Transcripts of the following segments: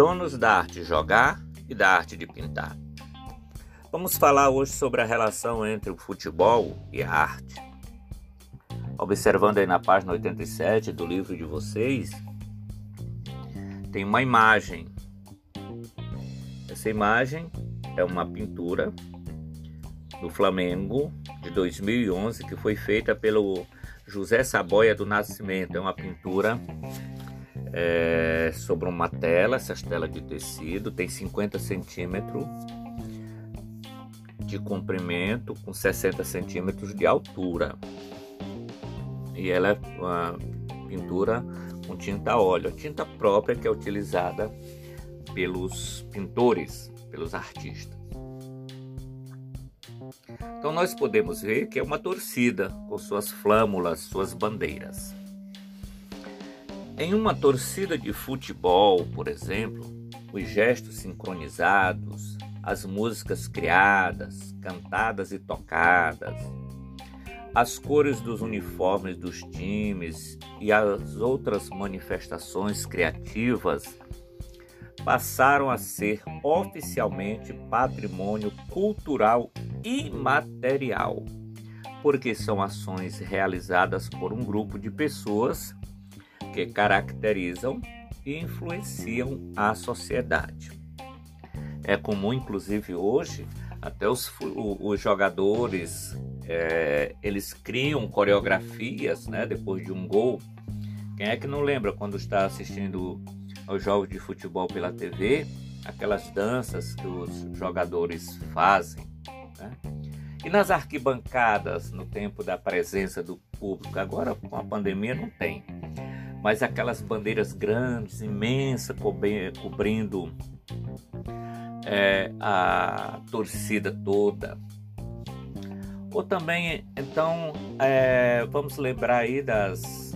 donos da arte jogar e da arte de pintar. Vamos falar hoje sobre a relação entre o futebol e a arte. Observando aí na página 87 do livro de vocês, tem uma imagem. Essa imagem é uma pintura do Flamengo de 2011 que foi feita pelo José Saboia do Nascimento. É uma pintura é, sobre uma tela, essa tela de tecido tem 50 centímetros de comprimento com 60 centímetros de altura. E ela é uma pintura com tinta óleo, tinta própria que é utilizada pelos pintores, pelos artistas. Então nós podemos ver que é uma torcida com suas flâmulas, suas bandeiras. Em uma torcida de futebol, por exemplo, os gestos sincronizados, as músicas criadas, cantadas e tocadas, as cores dos uniformes dos times e as outras manifestações criativas passaram a ser oficialmente patrimônio cultural imaterial, porque são ações realizadas por um grupo de pessoas que caracterizam e influenciam a sociedade. É comum, inclusive hoje, até os, os jogadores é, eles criam coreografias, né, depois de um gol. Quem é que não lembra quando está assistindo aos jogos de futebol pela TV, aquelas danças que os jogadores fazem, né? E nas arquibancadas, no tempo da presença do público, agora com a pandemia não tem, mas aquelas bandeiras grandes, imensas, cobrindo é, a torcida toda. Ou também, então, é, vamos lembrar aí das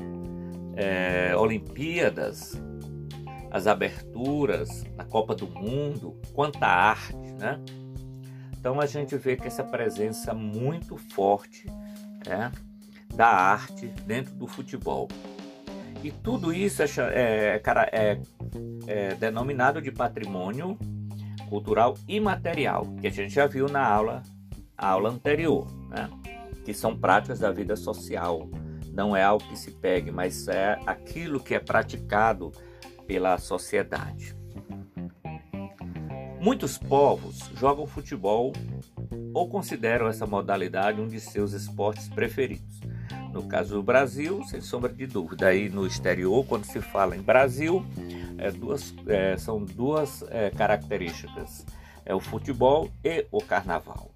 é, Olimpíadas, as aberturas na Copa do Mundo, quanta arte, né? Então a gente vê que essa presença muito forte é, da arte dentro do futebol. E tudo isso é, é, é, é denominado de patrimônio cultural imaterial, que a gente já viu na aula, aula anterior, né? que são práticas da vida social. Não é algo que se pegue, mas é aquilo que é praticado pela sociedade. Muitos povos jogam futebol ou consideram essa modalidade um de seus esportes preferidos. No caso do Brasil, sem sombra de dúvida. Aí no exterior, quando se fala em Brasil, é duas, é, são duas é, características: é o futebol e o carnaval.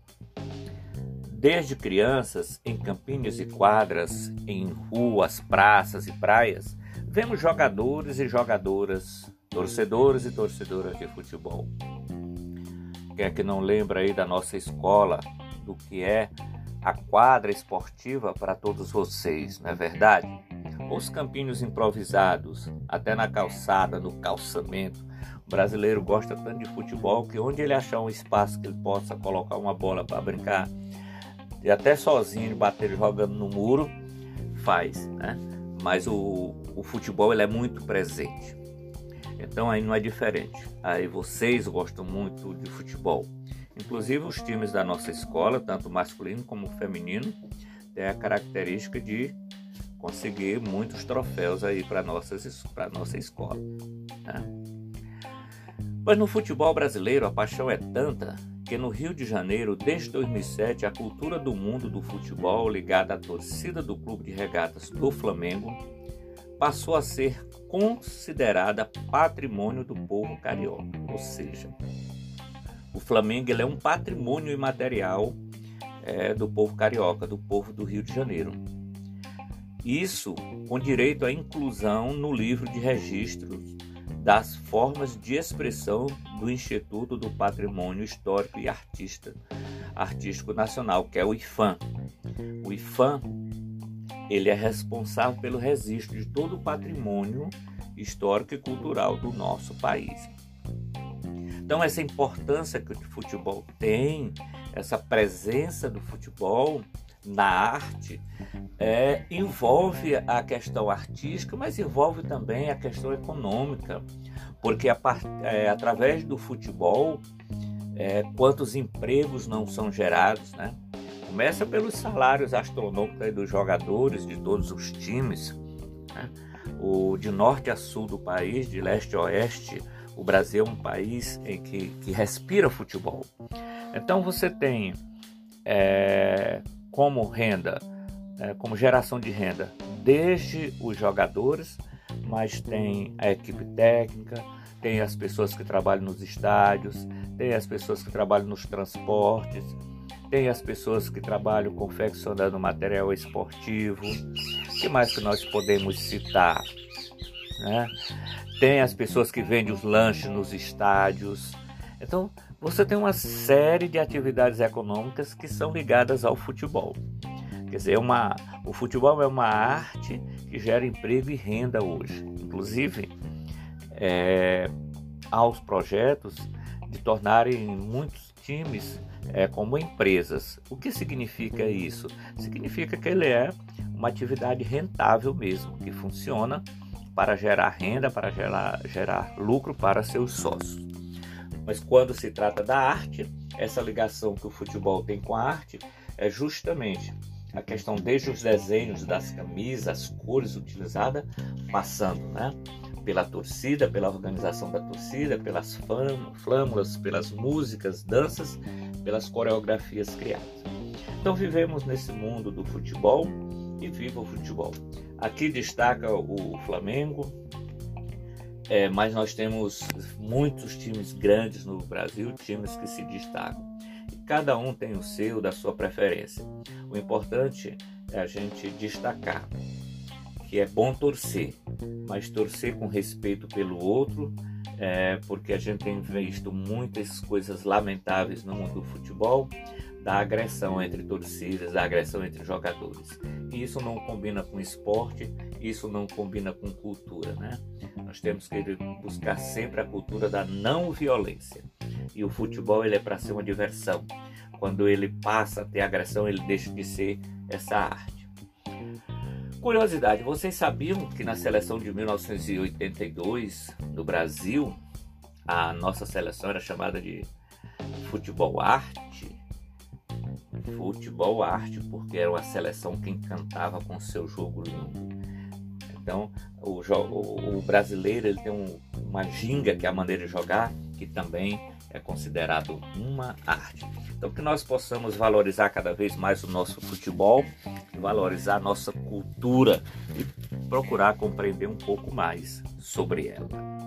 Desde crianças, em campinhos e quadras, em ruas, praças e praias, vemos jogadores e jogadoras, torcedores e torcedoras de futebol. Quem é que não lembra aí da nossa escola, do que é a quadra esportiva para todos vocês, não é verdade? Os campinhos improvisados, até na calçada, no calçamento. O brasileiro gosta tanto de futebol que onde ele achar um espaço que ele possa colocar uma bola para brincar, e até sozinho bater jogando no muro, faz, né? Mas o, o futebol ele é muito presente. Então aí não é diferente. Aí vocês gostam muito de futebol. Inclusive os times da nossa escola, tanto masculino como feminino, têm a característica de conseguir muitos troféus aí para para nossa escola. Né? Mas no futebol brasileiro a paixão é tanta que no Rio de Janeiro, desde 2007, a cultura do mundo do futebol ligada à torcida do Clube de Regatas do Flamengo passou a ser considerada patrimônio do povo carioca, ou seja, o Flamengo é um patrimônio imaterial é, do povo carioca, do povo do Rio de Janeiro. Isso com direito à inclusão no livro de registros das formas de expressão do Instituto do Patrimônio Histórico e Artista, Artístico Nacional, que é o IFAM. O IFAM ele é responsável pelo registro de todo o patrimônio histórico e cultural do nosso país. Então, essa importância que o futebol tem, essa presença do futebol na arte é, envolve a questão artística, mas envolve também a questão econômica, porque a, é, através do futebol, é, quantos empregos não são gerados, né? Começa pelos salários astronômicos dos jogadores de todos os times, né? o de norte a sul do país, de leste a oeste, o Brasil é um país em que, que respira futebol. Então você tem é, como renda, é, como geração de renda, desde os jogadores, mas tem a equipe técnica, tem as pessoas que trabalham nos estádios, tem as pessoas que trabalham nos transportes, tem as pessoas que trabalham confeccionando material esportivo. O que mais que nós podemos citar? Né? Tem as pessoas que vendem os lanches nos estádios. Então, você tem uma série de atividades econômicas que são ligadas ao futebol. Quer dizer, é uma, o futebol é uma arte que gera emprego e renda hoje. Inclusive, é, aos projetos de tornarem muitos times é, como empresas. O que significa isso? Significa que ele é uma atividade rentável mesmo, que funciona para gerar renda, para gerar, gerar lucro para seus sócios. Mas quando se trata da arte, essa ligação que o futebol tem com a arte é justamente a questão desde os desenhos das camisas, as cores utilizadas, passando, né? pela torcida, pela organização da torcida, pelas flâmulas, pelas músicas, danças, pelas coreografias criadas. Então vivemos nesse mundo do futebol e viva o futebol. Aqui destaca o Flamengo, é, mas nós temos muitos times grandes no Brasil, times que se destacam. E cada um tem o seu, da sua preferência. O importante é a gente destacar que é bom torcer, mas torcer com respeito pelo outro, é, porque a gente tem visto muitas coisas lamentáveis no mundo do futebol, da agressão entre torcidas, da agressão entre jogadores. E isso não combina com esporte, isso não combina com cultura, né? Nós temos que buscar sempre a cultura da não violência. E o futebol ele é para ser uma diversão. Quando ele passa a ter agressão, ele deixa de ser essa arte. Curiosidade, vocês sabiam que na seleção de 1982 no Brasil, a nossa seleção era chamada de futebol arte? Futebol arte, porque era uma seleção que encantava com seu jogo lindo. Então, o, o, o brasileiro ele tem um, uma ginga, que é a maneira de jogar, que também é considerado uma arte. Então, que nós possamos valorizar cada vez mais o nosso futebol, valorizar a nossa cultura e procurar compreender um pouco mais sobre ela.